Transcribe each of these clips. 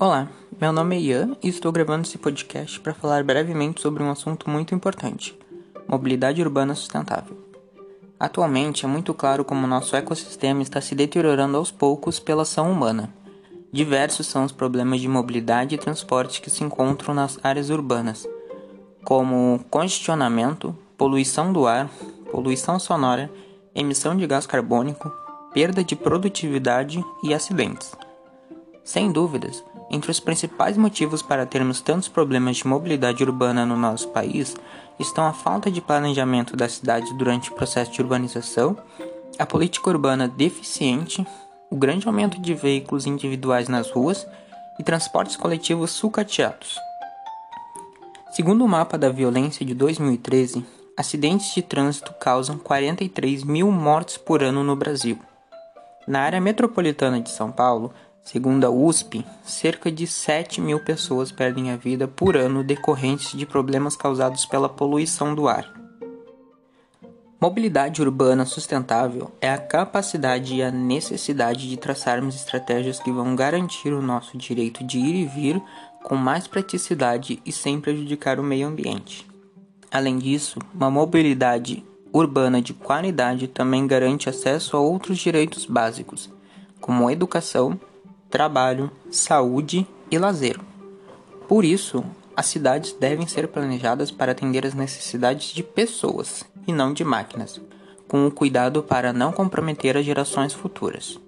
Olá, meu nome é Ian e estou gravando esse podcast para falar brevemente sobre um assunto muito importante: mobilidade urbana sustentável. Atualmente é muito claro como nosso ecossistema está se deteriorando aos poucos pela ação humana. Diversos são os problemas de mobilidade e transporte que se encontram nas áreas urbanas, como congestionamento, poluição do ar, poluição sonora, emissão de gás carbônico, perda de produtividade e acidentes. Sem dúvidas, entre os principais motivos para termos tantos problemas de mobilidade urbana no nosso país estão a falta de planejamento das cidades durante o processo de urbanização, a política urbana deficiente, o grande aumento de veículos individuais nas ruas e transportes coletivos sucateados. Segundo o mapa da violência de 2013, acidentes de trânsito causam 43 mil mortes por ano no Brasil. Na área metropolitana de São Paulo, Segundo a USP, cerca de 7 mil pessoas perdem a vida por ano decorrentes de problemas causados pela poluição do ar. Mobilidade urbana sustentável é a capacidade e a necessidade de traçarmos estratégias que vão garantir o nosso direito de ir e vir com mais praticidade e sem prejudicar o meio ambiente. Além disso, uma mobilidade urbana de qualidade também garante acesso a outros direitos básicos, como educação, trabalho, saúde e lazer. Por isso, as cidades devem ser planejadas para atender às necessidades de pessoas e não de máquinas, com o cuidado para não comprometer as gerações futuras.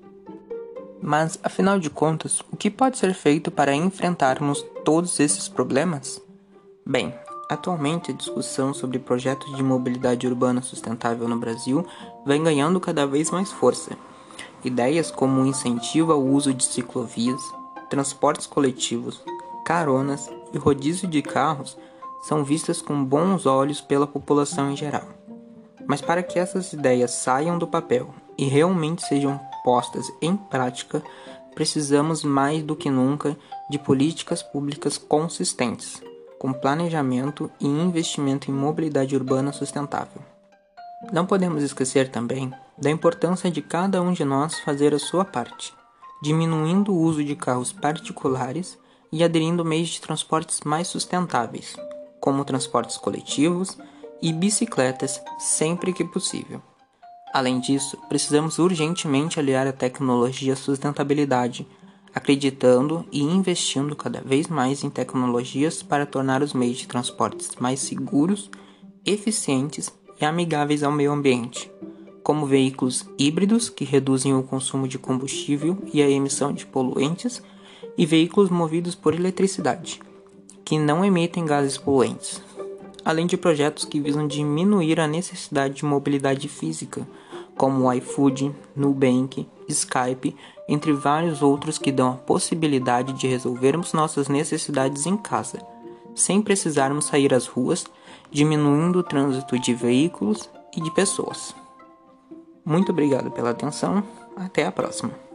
Mas, afinal de contas, o que pode ser feito para enfrentarmos todos esses problemas? Bem, atualmente a discussão sobre projetos de mobilidade urbana sustentável no Brasil vem ganhando cada vez mais força Ideias como o incentivo ao uso de ciclovias, transportes coletivos, caronas e rodízio de carros são vistas com bons olhos pela população em geral. Mas para que essas ideias saiam do papel e realmente sejam postas em prática, precisamos mais do que nunca de políticas públicas consistentes, com planejamento e investimento em mobilidade urbana sustentável. Não podemos esquecer também da importância de cada um de nós fazer a sua parte, diminuindo o uso de carros particulares e aderindo meios de transportes mais sustentáveis, como transportes coletivos e bicicletas sempre que possível. Além disso, precisamos urgentemente aliar a tecnologia à sustentabilidade, acreditando e investindo cada vez mais em tecnologias para tornar os meios de transportes mais seguros, eficientes e amigáveis ao meio ambiente, como veículos híbridos que reduzem o consumo de combustível e a emissão de poluentes, e veículos movidos por eletricidade, que não emitem gases poluentes, além de projetos que visam diminuir a necessidade de mobilidade física, como o iFood, Nubank, Skype, entre vários outros que dão a possibilidade de resolvermos nossas necessidades em casa sem precisarmos sair às ruas, diminuindo o trânsito de veículos e de pessoas. Muito obrigado pela atenção, até a próxima.